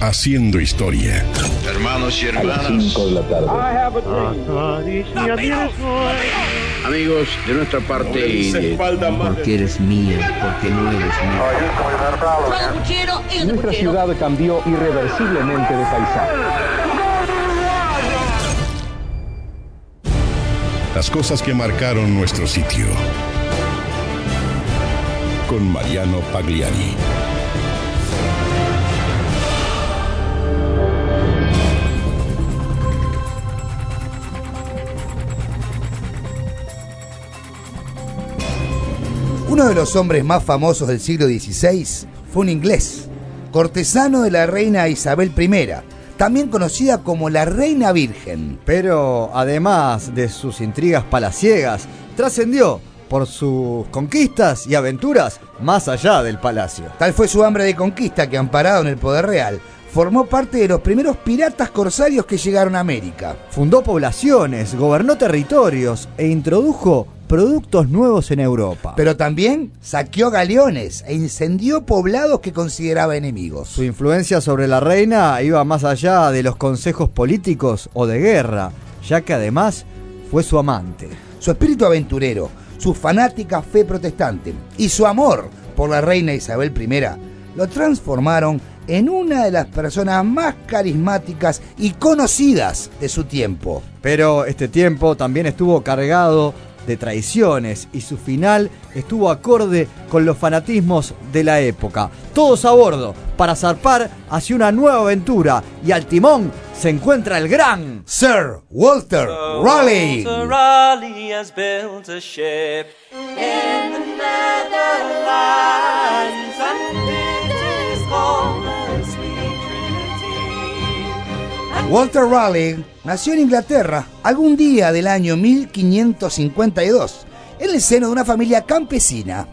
haciendo historia. Hermanos y hermanas. Amigos, de nuestra parte y de... Porque eres mío, porque no eres mío. Nuestra ciudad cambió irreversiblemente de paisaje. Las cosas que marcaron nuestro sitio. Con Mariano Pagliari. Uno de los hombres más famosos del siglo XVI fue un inglés, cortesano de la reina Isabel I, también conocida como la Reina Virgen. Pero además de sus intrigas palaciegas, trascendió por sus conquistas y aventuras más allá del palacio. Tal fue su hambre de conquista que, amparado en el poder real, formó parte de los primeros piratas corsarios que llegaron a América. Fundó poblaciones, gobernó territorios e introdujo productos nuevos en Europa. Pero también saqueó galeones e incendió poblados que consideraba enemigos. Su influencia sobre la reina iba más allá de los consejos políticos o de guerra, ya que además fue su amante. Su espíritu aventurero, su fanática fe protestante y su amor por la reina Isabel I lo transformaron en una de las personas más carismáticas y conocidas de su tiempo. Pero este tiempo también estuvo cargado de traiciones y su final estuvo acorde con los fanatismos de la época. Todos a bordo para zarpar hacia una nueva aventura y al timón se encuentra el gran Sir Walter Raleigh. Walter Raleigh has built a ship in the Netherlands and Walter Raleigh nació en Inglaterra algún día del año 1552 en el seno de una familia campesina.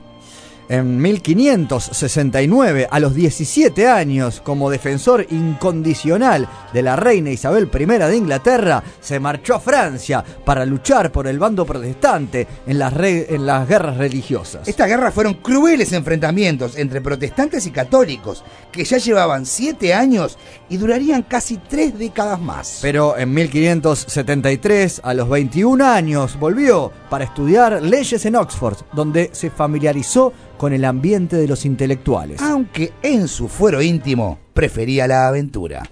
En 1569, a los 17 años, como defensor incondicional de la reina Isabel I de Inglaterra, se marchó a Francia para luchar por el bando protestante en las, en las guerras religiosas. Estas guerras fueron crueles enfrentamientos entre protestantes y católicos que ya llevaban siete años y durarían casi tres décadas más. Pero en 1573, a los 21 años, volvió para estudiar leyes en Oxford, donde se familiarizó con el ambiente de los intelectuales. Aunque en su fuero íntimo prefería la aventura.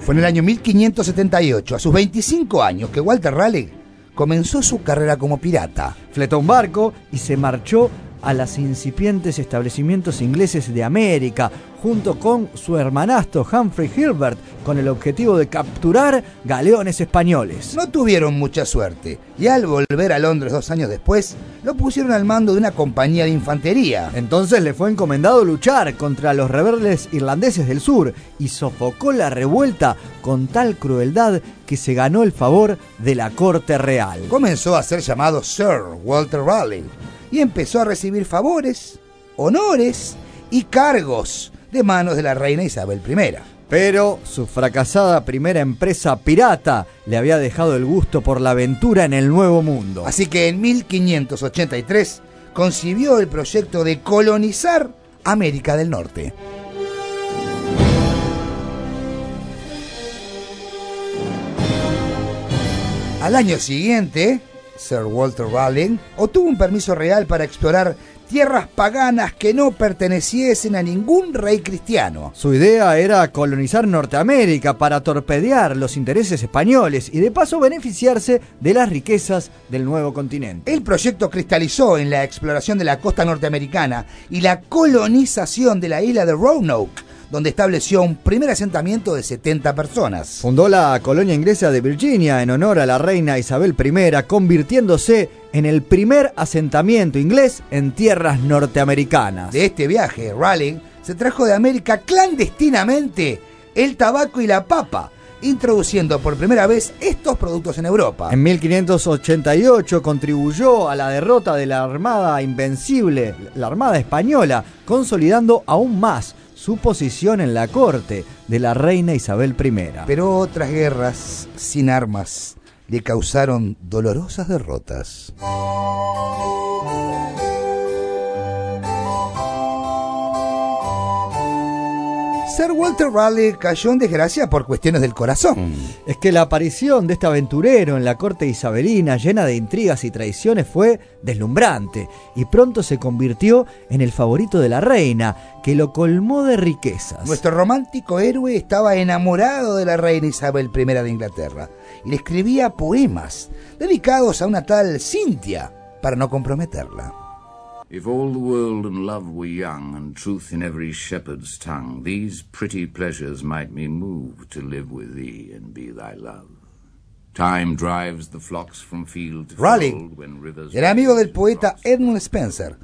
Fue en el año 1578, a sus 25 años, que Walter Raleigh comenzó su carrera como pirata. Fletó un barco y se marchó a los incipientes establecimientos ingleses de América, junto con su hermanastro Humphrey Gilbert, con el objetivo de capturar galeones españoles. No tuvieron mucha suerte y al volver a Londres dos años después, lo pusieron al mando de una compañía de infantería. Entonces le fue encomendado luchar contra los rebeldes irlandeses del sur y sofocó la revuelta con tal crueldad que se ganó el favor de la corte real. Comenzó a ser llamado Sir Walter Raleigh y empezó a recibir favores, honores y cargos de manos de la reina Isabel I. Pero su fracasada primera empresa pirata le había dejado el gusto por la aventura en el Nuevo Mundo. Así que en 1583 concibió el proyecto de colonizar América del Norte. Al año siguiente, Sir Walter Raleigh obtuvo un permiso real para explorar tierras paganas que no perteneciesen a ningún rey cristiano. Su idea era colonizar Norteamérica para torpedear los intereses españoles y de paso beneficiarse de las riquezas del nuevo continente. El proyecto cristalizó en la exploración de la costa norteamericana y la colonización de la isla de Roanoke, donde estableció un primer asentamiento de 70 personas. Fundó la colonia inglesa de Virginia en honor a la reina Isabel I, convirtiéndose en el primer asentamiento inglés en tierras norteamericanas. De este viaje, Raleigh se trajo de América clandestinamente el tabaco y la papa, introduciendo por primera vez estos productos en Europa. En 1588 contribuyó a la derrota de la Armada Invencible, la Armada Española, consolidando aún más su posición en la corte de la reina Isabel I. Pero otras guerras sin armas le causaron dolorosas derrotas. Sir Walter Raleigh cayó en desgracia por cuestiones del corazón. Es que la aparición de este aventurero en la corte isabelina, llena de intrigas y traiciones, fue deslumbrante y pronto se convirtió en el favorito de la reina, que lo colmó de riquezas. Nuestro romántico héroe estaba enamorado de la reina Isabel I de Inglaterra y le escribía poemas dedicados a una tal Cintia para no comprometerla. If all the world and love were young, and truth in every shepherd's tongue, these pretty pleasures might me move to live with thee and be thy love. Time drives the flocks from field to Raleigh fold when rivers era amigo del poeta Edmund Spencer,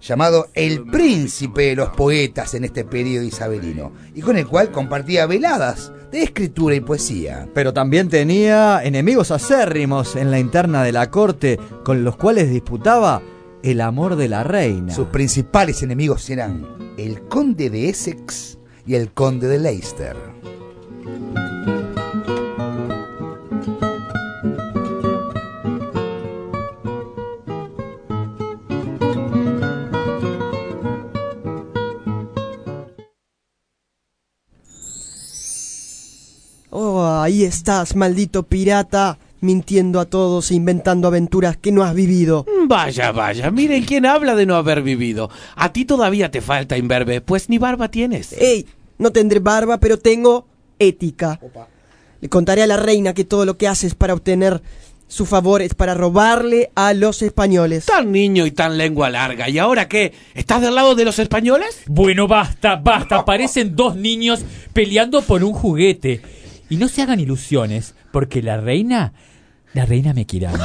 llamado el príncipe de los poetas en este periodo isabelino, y con el cual compartía veladas de escritura y poesía. Pero también tenía enemigos acérrimos en la interna de la corte, con los cuales disputaba el amor de la reina. Sus principales enemigos eran el conde de Essex y el conde de Leicester. Oh, ahí estás, maldito pirata, mintiendo a todos e inventando aventuras que no has vivido. Vaya, vaya, miren quién habla de no haber vivido. A ti todavía te falta imberbe, pues ni barba tienes. ¡Ey! No tendré barba, pero tengo ética. Le contaré a la reina que todo lo que haces para obtener su favor es para robarle a los españoles. Tan niño y tan lengua larga. ¿Y ahora qué? ¿Estás del lado de los españoles? Bueno, basta, basta. Parecen dos niños peleando por un juguete. Y no se hagan ilusiones, porque la reina, la reina me quiere a mí.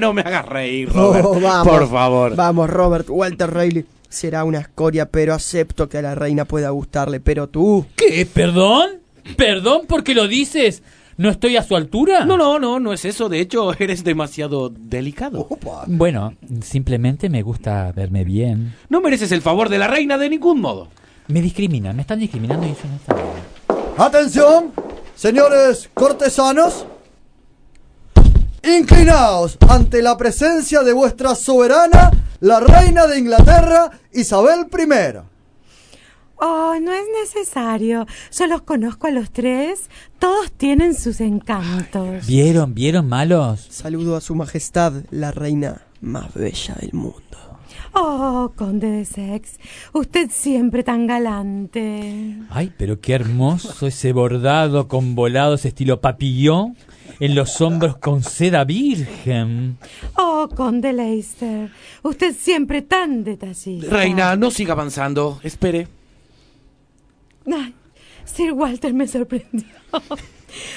no me hagas reír, Robert. Oh, vamos, por favor. Vamos, Robert. Walter Raleigh será una escoria, pero acepto que a la reina pueda gustarle. Pero tú... ¿Qué? ¿Perdón? ¿Perdón porque lo dices? ¿No estoy a su altura? No, no, no, no es eso. De hecho, eres demasiado delicado. Bueno, simplemente me gusta verme bien. No mereces el favor de la reina de ningún modo. Me discriminan, me están discriminando y eso no está bien. Atención, señores cortesanos. Inclinaos ante la presencia de vuestra soberana, la reina de Inglaterra, Isabel I. Oh, no es necesario. Yo los conozco a los tres. Todos tienen sus encantos. ¿Vieron, vieron malos? Saludo a su majestad, la reina más bella del mundo. Oh, conde de Sex, usted siempre tan galante. Ay, pero qué hermoso ese bordado con volados estilo papillón en los hombros con seda virgen. Oh, conde Leicester, usted siempre tan detallista. Reina, no siga avanzando. Espere. Ay, Sir Walter me sorprendió.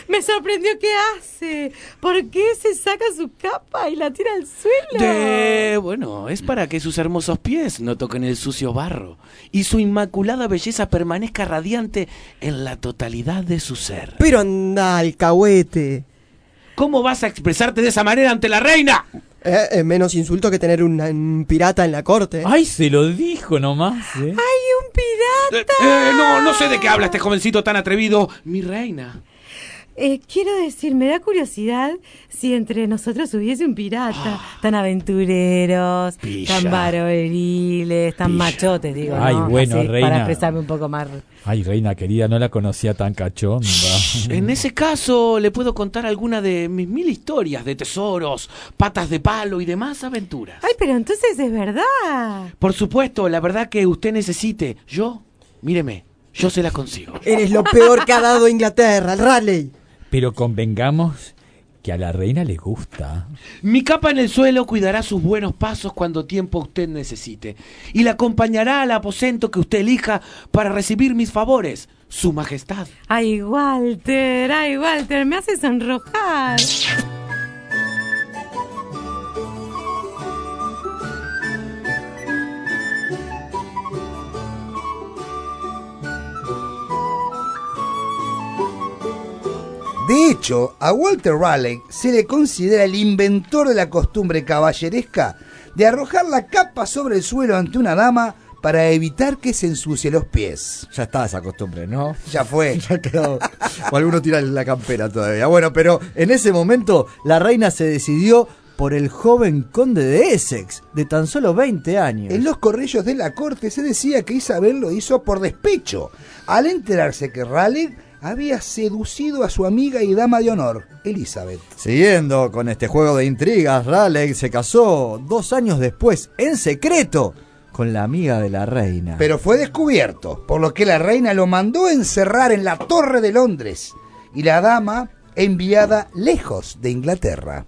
Me sorprendió qué hace. ¿Por qué se saca su capa y la tira al suelo? De... Bueno, es para que sus hermosos pies no toquen el sucio barro y su inmaculada belleza permanezca radiante en la totalidad de su ser. Pero anda, alcahuete. ¿Cómo vas a expresarte de esa manera ante la reina? Eh, es menos insulto que tener un, un pirata en la corte. Ay, se lo dijo nomás. ¿eh? ¡Ay, un pirata! Eh, no, no sé de qué habla este jovencito tan atrevido. Mi reina. Eh, quiero decir, me da curiosidad si entre nosotros hubiese un pirata. tan aventureros, Pilla. tan varoniles, tan Pilla. machotes, digo. Ay, ¿no? bueno, Así, reina. Para expresarme un poco más. Ay, reina querida, no la conocía tan cachonda. En ese caso, le puedo contar alguna de mis mil historias de tesoros, patas de palo y demás aventuras. Ay, pero entonces es verdad. Por supuesto, la verdad que usted necesite. Yo, míreme, yo se la consigo. Eres lo peor que ha dado Inglaterra, Raleigh. Pero convengamos que a la reina le gusta. Mi capa en el suelo cuidará sus buenos pasos cuando tiempo usted necesite y la acompañará al aposento que usted elija para recibir mis favores, su majestad. Ay, Walter, ay, Walter, me hace sonrojar. De hecho, a Walter Raleigh se le considera el inventor de la costumbre caballeresca de arrojar la capa sobre el suelo ante una dama para evitar que se ensucie los pies. Ya está esa costumbre, ¿no? Ya fue. Ya quedó. O alguno tira la campera todavía. Bueno, pero en ese momento la reina se decidió por el joven conde de Essex, de tan solo 20 años. En los corrillos de la corte se decía que Isabel lo hizo por despecho, al enterarse que Raleigh había seducido a su amiga y dama de honor, Elizabeth. Siguiendo con este juego de intrigas, Raleigh se casó dos años después, en secreto, con la amiga de la reina. Pero fue descubierto, por lo que la reina lo mandó encerrar en la Torre de Londres y la dama enviada lejos de Inglaterra.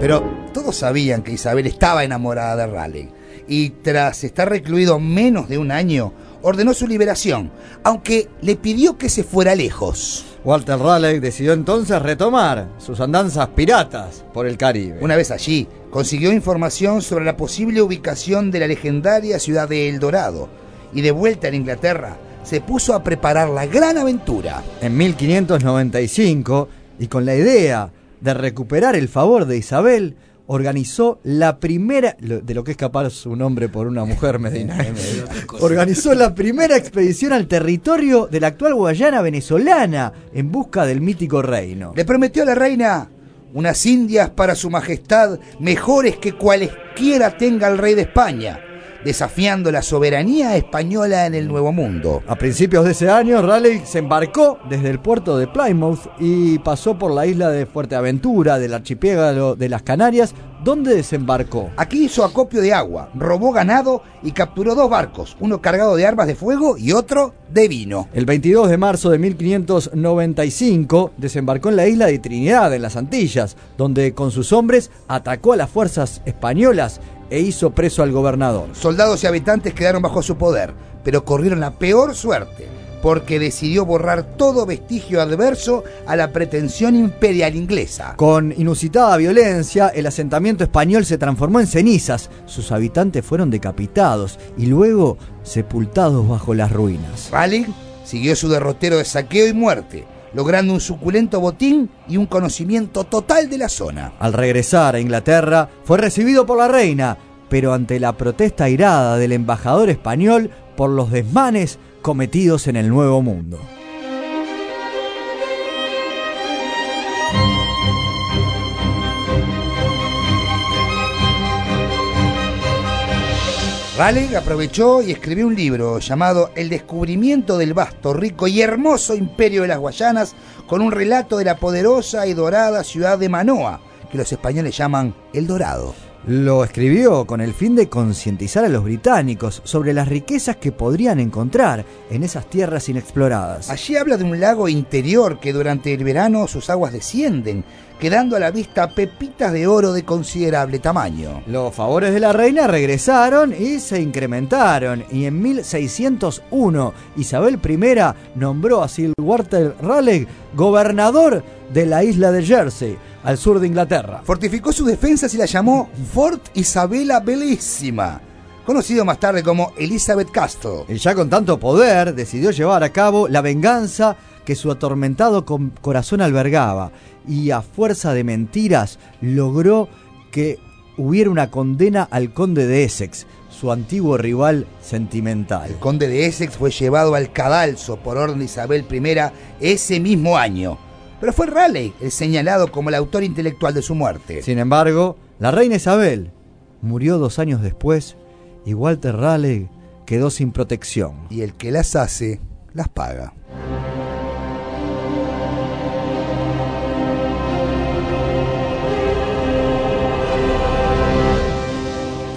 Pero todos sabían que Isabel estaba enamorada de Raleigh y tras estar recluido menos de un año, ordenó su liberación, aunque le pidió que se fuera lejos. Walter Raleigh decidió entonces retomar sus andanzas piratas por el Caribe. Una vez allí, consiguió información sobre la posible ubicación de la legendaria ciudad de El Dorado y de vuelta en Inglaterra se puso a preparar la gran aventura. En 1595, y con la idea de recuperar el favor de Isabel, organizó la primera, de lo que es capaz un hombre por una mujer, Medina, organizó la primera expedición al territorio de la actual Guayana venezolana en busca del mítico reino. Le prometió a la reina unas indias para su majestad mejores que cualesquiera tenga el rey de España, desafiando la soberanía española en el Nuevo Mundo. A principios de ese año, Raleigh se embarcó desde el puerto de Plymouth y pasó por la isla de Fuerteaventura, del archipiélago de las Canarias, donde desembarcó. Aquí hizo acopio de agua, robó ganado y capturó dos barcos, uno cargado de armas de fuego y otro de vino. El 22 de marzo de 1595 desembarcó en la isla de Trinidad, en las Antillas, donde con sus hombres atacó a las fuerzas españolas e hizo preso al gobernador. Soldados y habitantes quedaron bajo su poder, pero corrieron la peor suerte, porque decidió borrar todo vestigio adverso a la pretensión imperial inglesa. Con inusitada violencia, el asentamiento español se transformó en cenizas, sus habitantes fueron decapitados y luego sepultados bajo las ruinas. Raleigh siguió su derrotero de saqueo y muerte, logrando un suculento botín y un conocimiento total de la zona. Al regresar a Inglaterra, fue recibido por la reina, pero ante la protesta airada del embajador español por los desmanes cometidos en el Nuevo Mundo. Raleigh aprovechó y escribió un libro llamado El descubrimiento del vasto, rico y hermoso imperio de las Guayanas, con un relato de la poderosa y dorada ciudad de Manoa, que los españoles llaman El Dorado. Lo escribió con el fin de concientizar a los británicos sobre las riquezas que podrían encontrar en esas tierras inexploradas. Allí habla de un lago interior que durante el verano sus aguas descienden, quedando a la vista pepitas de oro de considerable tamaño. Los favores de la reina regresaron y se incrementaron, y en 1601 Isabel I nombró a Sir Walter Raleigh gobernador de la isla de Jersey, al sur de Inglaterra. Fortificó sus defensas y la llamó Fort Isabella Bellísima, conocido más tarde como Elizabeth Castle. El ya con tanto poder decidió llevar a cabo la venganza que su atormentado corazón albergaba y a fuerza de mentiras logró que hubiera una condena al conde de Essex, su antiguo rival sentimental. El conde de Essex fue llevado al cadalso por orden de Isabel I ese mismo año. Pero fue Raleigh el señalado como el autor intelectual de su muerte. Sin embargo, la reina Isabel murió dos años después y Walter Raleigh quedó sin protección. Y el que las hace, las paga.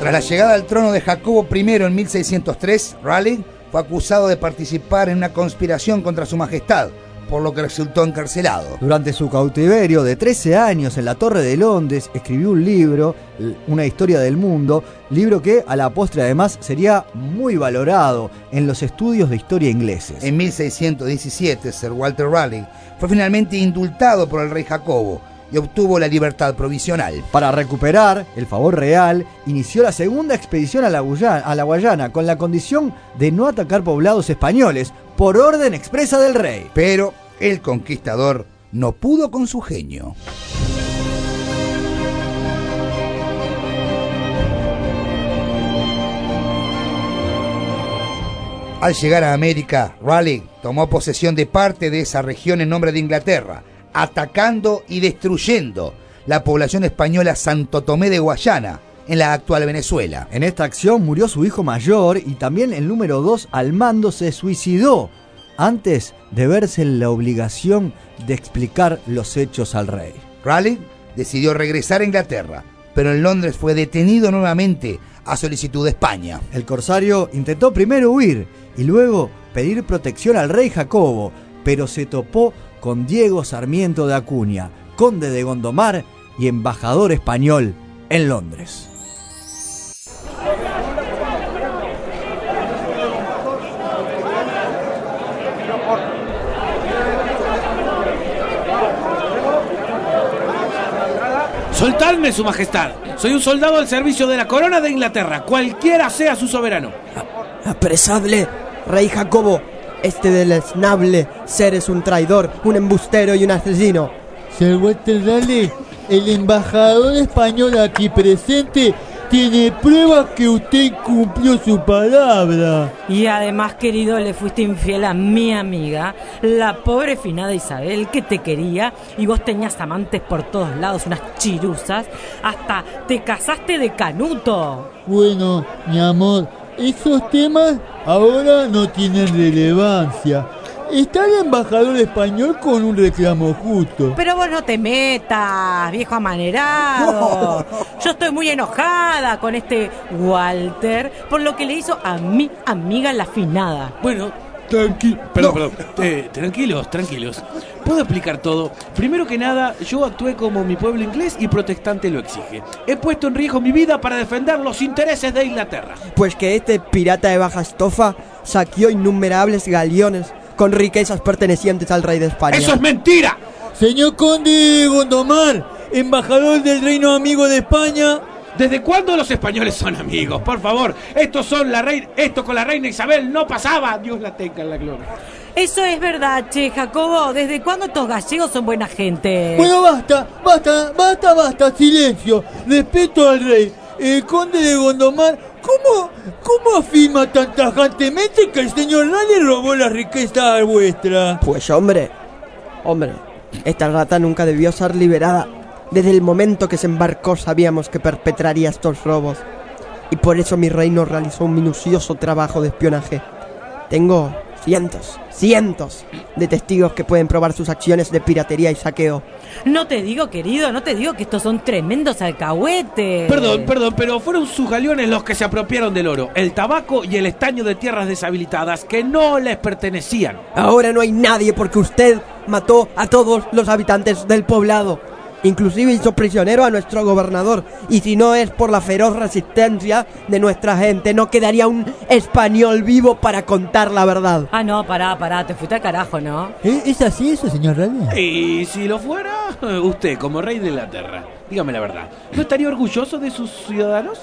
Tras la llegada al trono de Jacobo I en 1603, Raleigh fue acusado de participar en una conspiración contra su majestad, por lo que resultó encarcelado. Durante su cautiverio de 13 años en la Torre de Londres, escribió un libro, Una historia del mundo, libro que a la postre además sería muy valorado en los estudios de historia ingleses. En 1617, Sir Walter Raleigh fue finalmente indultado por el rey Jacobo y obtuvo la libertad provisional. Para recuperar el favor real, inició la segunda expedición a la, Guyana, a la Guayana con la condición de no atacar poblados españoles por orden expresa del rey. Pero el conquistador no pudo con su genio. Al llegar a América, Raleigh tomó posesión de parte de esa región en nombre de Inglaterra, atacando y destruyendo la población española Santo Tomé de Guayana, en la actual Venezuela. En esta acción murió su hijo mayor y también el número 2 al mando se suicidó antes de verse en la obligación de explicar los hechos al rey. Raleigh decidió regresar a Inglaterra, pero en Londres fue detenido nuevamente a solicitud de España. El corsario intentó primero huir y luego pedir protección al rey Jacobo, pero se topó con Diego Sarmiento de Acuña, conde de Gondomar y embajador español en Londres. Soltadme, su majestad. Soy un soldado al servicio de la corona de Inglaterra, cualquiera sea su soberano. Apresadle, rey Jacobo. Este deleznable ser es un traidor, un embustero y un asesino. Sir Walter Raleigh, el embajador español aquí presente tiene pruebas que usted cumplió su palabra. Y además, querido, le fuiste infiel a mi amiga, la pobre finada Isabel, que te quería, y vos tenías amantes por todos lados, unas chiruzas, hasta te casaste de canuto. Bueno, mi amor, esos temas ahora no tienen relevancia. Está el embajador español con un reclamo justo. Pero vos no te metas, viejo amanerado. Yo estoy muy enojada con este Walter por lo que le hizo a mi amiga la finada. Bueno, tranqui perdón, perdón. Eh, tranquilos, tranquilos. Puedo explicar todo. Primero que nada, yo actué como mi pueblo inglés y protestante lo exige. He puesto en riesgo mi vida para defender los intereses de Inglaterra. Pues que este pirata de baja estofa saqueó innumerables galeones con riquezas pertenecientes al rey de España. ¡Eso es mentira! Señor conde de Gondomar, embajador del reino amigo de España. ¿Desde cuándo los españoles son amigos? Por favor, estos son la reina, esto con la reina Isabel no pasaba. Dios la tenga en la gloria. Eso es verdad, che, Jacobo. ¿Desde cuándo estos gallegos son buena gente? Bueno, basta, basta, basta, basta, silencio. Respeto al rey. El conde de Gondomar, ¿cómo, cómo afirma tan tajantemente que el señor Raleigh robó la riqueza vuestra? Pues hombre, hombre, esta rata nunca debió ser liberada. Desde el momento que se embarcó sabíamos que perpetraría estos robos. Y por eso mi reino realizó un minucioso trabajo de espionaje. Tengo cientos, cientos de testigos que pueden probar sus acciones de piratería y saqueo. No te digo, querido, no te digo que estos son tremendos alcahuetes. Perdón, perdón, pero fueron sus galeones los que se apropiaron del oro, el tabaco y el estaño de tierras deshabilitadas que no les pertenecían. Ahora no hay nadie porque usted mató a todos los habitantes del poblado. Inclusive hizo prisionero a nuestro gobernador. Y si no es por la feroz resistencia de nuestra gente, no quedaría un español vivo para contar la verdad. Ah, no, pará, pará, te fuiste al carajo, ¿no? ¿Eh? ¿Es así eso, señor Raleigh? Y si lo fuera, usted como rey de Inglaterra, dígame la verdad, ¿no estaría orgulloso de sus ciudadanos?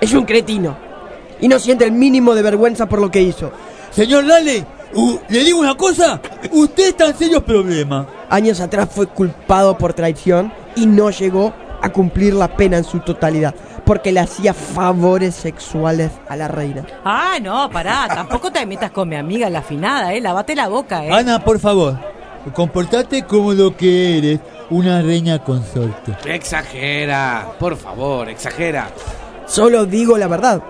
Es un cretino. Y no siente el mínimo de vergüenza por lo que hizo. Señor Raleigh, uh, le digo una cosa, usted está en serios problemas. Años atrás fue culpado por traición y no llegó a cumplir la pena en su totalidad porque le hacía favores sexuales a la reina. Ah, no, pará, tampoco te metas con mi amiga la afinada, eh, lavate la boca, eh. Ana, por favor, comportate como lo que eres, una reina consorte. Exagera, por favor, exagera. Solo digo la verdad.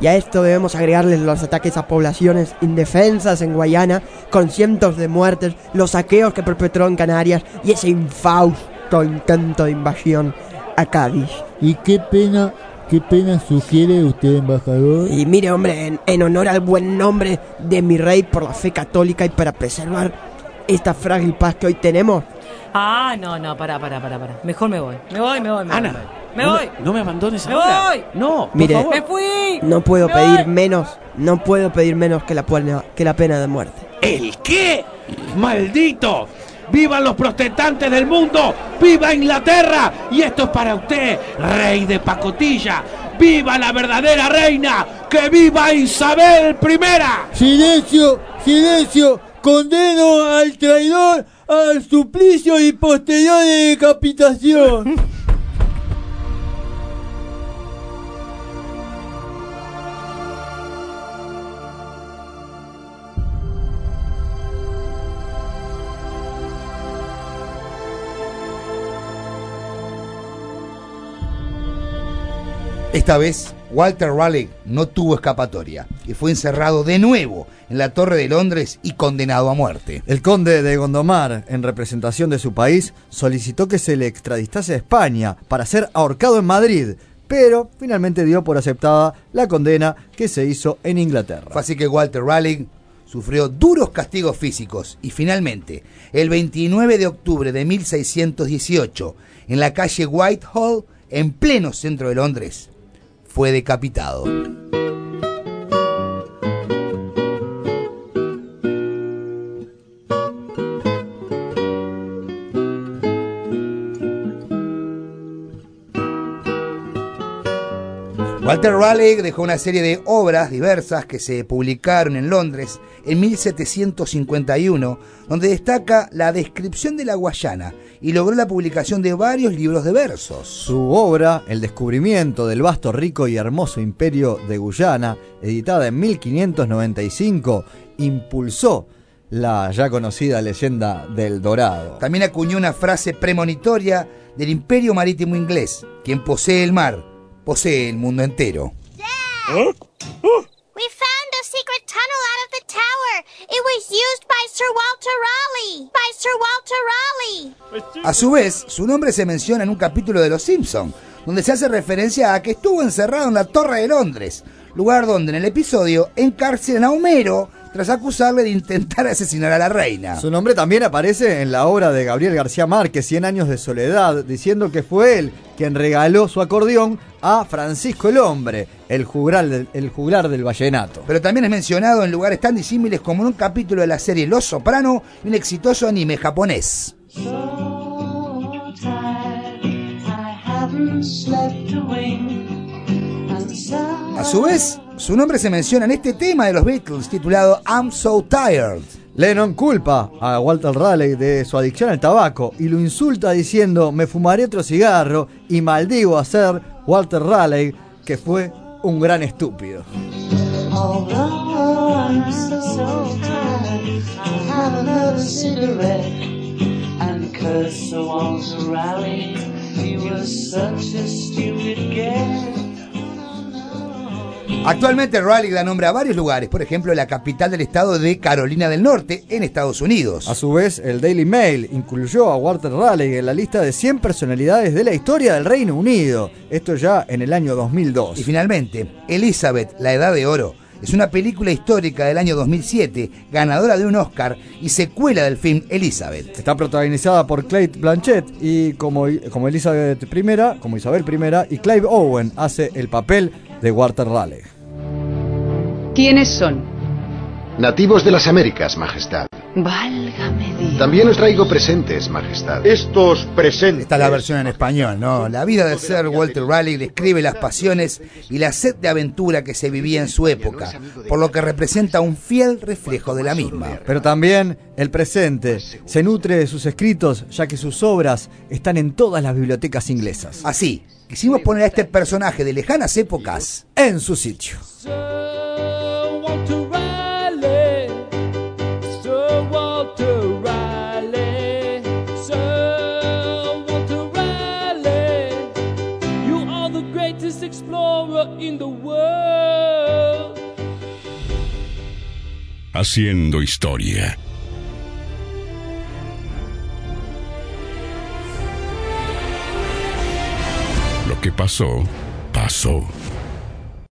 Y a esto debemos agregarles los ataques a poblaciones indefensas en Guayana, con cientos de muertes, los saqueos que perpetró en Canarias y ese infausto intento de invasión a Cádiz. ¿Y qué pena, qué pena sugiere usted, embajador? Y mire, hombre, en, en honor al buen nombre de mi rey por la fe católica y para preservar esta frágil paz que hoy tenemos, Ah, no, no, pará, pará, pará, pará. Mejor me voy. Me voy, me voy, me Ana, voy. Me no voy. no me abandones Me ahora. voy. No, por Mire. favor. Me fui. no puedo Me pedir voy. menos, no puedo pedir menos que la, pena- que la pena de muerte. ¿El qué? ¡Maldito! ¡Vivan los protestantes del mundo! ¡Viva Inglaterra! Y esto es para usted, rey de pacotilla. ¡Viva la verdadera reina! ¡Que viva Isabel I! Silencio, silencio, condeno al traidor al suplicio y posterior decapitación. Esta vez, Walter Raleigh no tuvo escapatoria y fue encerrado de nuevo en la Torre de Londres y condenado a muerte. El conde de Gondomar, en representación de su país, solicitó que se le extraditase a España para ser ahorcado en Madrid, pero finalmente dio por aceptada la condena que se hizo en Inglaterra. Fue así que Walter Raleigh sufrió duros castigos físicos y finalmente, el 29 de octubre de 1618, en la calle Whitehall, en pleno centro de Londres, fue decapitado. Walter Raleigh dejó una serie de obras diversas que se publicaron en Londres en 1751, donde destaca la descripción de la Guayana y logró la publicación de varios libros de versos. Su obra, El descubrimiento del vasto, rico y hermoso imperio de Guyana, editada en 1595, impulsó la ya conocida leyenda del Dorado. También acuñó una frase premonitoria del imperio marítimo inglés, quien posee el mar, posee el mundo entero. We found a secret tunnel out of the tower. It was used by Sir Walter Raleigh. By Sir Walter Raleigh. A su vez, su nombre se menciona en un capítulo de Los Simpson, donde se hace referencia a que estuvo encerrado en la Torre de Londres, lugar donde en el episodio encarcelan a Homero tras acusarle de intentar asesinar a la reina. Su nombre también aparece en la obra de Gabriel García Márquez, Cien años de soledad, diciendo que fue él quien regaló su acordeón a Francisco el Hombre, el juglar del, el juglar del vallenato. Pero también es mencionado en lugares tan disímiles como en un capítulo de la serie Los Soprano y un exitoso anime japonés. A su vez, su nombre se menciona en este tema de los Beatles titulado I'm So Tired. Lennon culpa a Walter Raleigh de su adicción al tabaco y lo insulta diciendo me fumaré otro cigarro y maldigo a ser Walter Raleigh que fue un gran estúpido. He was such a stupid. Actualmente Raleigh da nombre a varios lugares, por ejemplo la capital del estado de Carolina del Norte, en Estados Unidos. A su vez, el Daily Mail incluyó a Walter Raleigh en la lista de 100 personalidades de la historia del Reino Unido, esto ya en el año 2002. Y finalmente, Elizabeth, la Edad de Oro, es una película histórica del año 2007, ganadora de un Oscar y secuela del film Elizabeth. Está protagonizada por Cate Blanchett y como, como Elizabeth I, como Isabel I, y Clive Owen hace el papel de Walter Raleigh. ¿Quiénes son? Nativos de las Américas, Majestad. Válgame Dios. También os traigo presentes, Majestad. Estos presentes. Esta es la versión en español, ¿no? La vida de Sir Walter Raleigh describe las pasiones y la sed de aventura que se vivía en su época, por lo que representa un fiel reflejo de la misma. Pero también el presente se nutre de sus escritos, ya que sus obras están en todas las bibliotecas inglesas. Así, quisimos poner a este personaje de lejanas épocas en su sitio. Haciendo historia. Lo que pasó, pasó.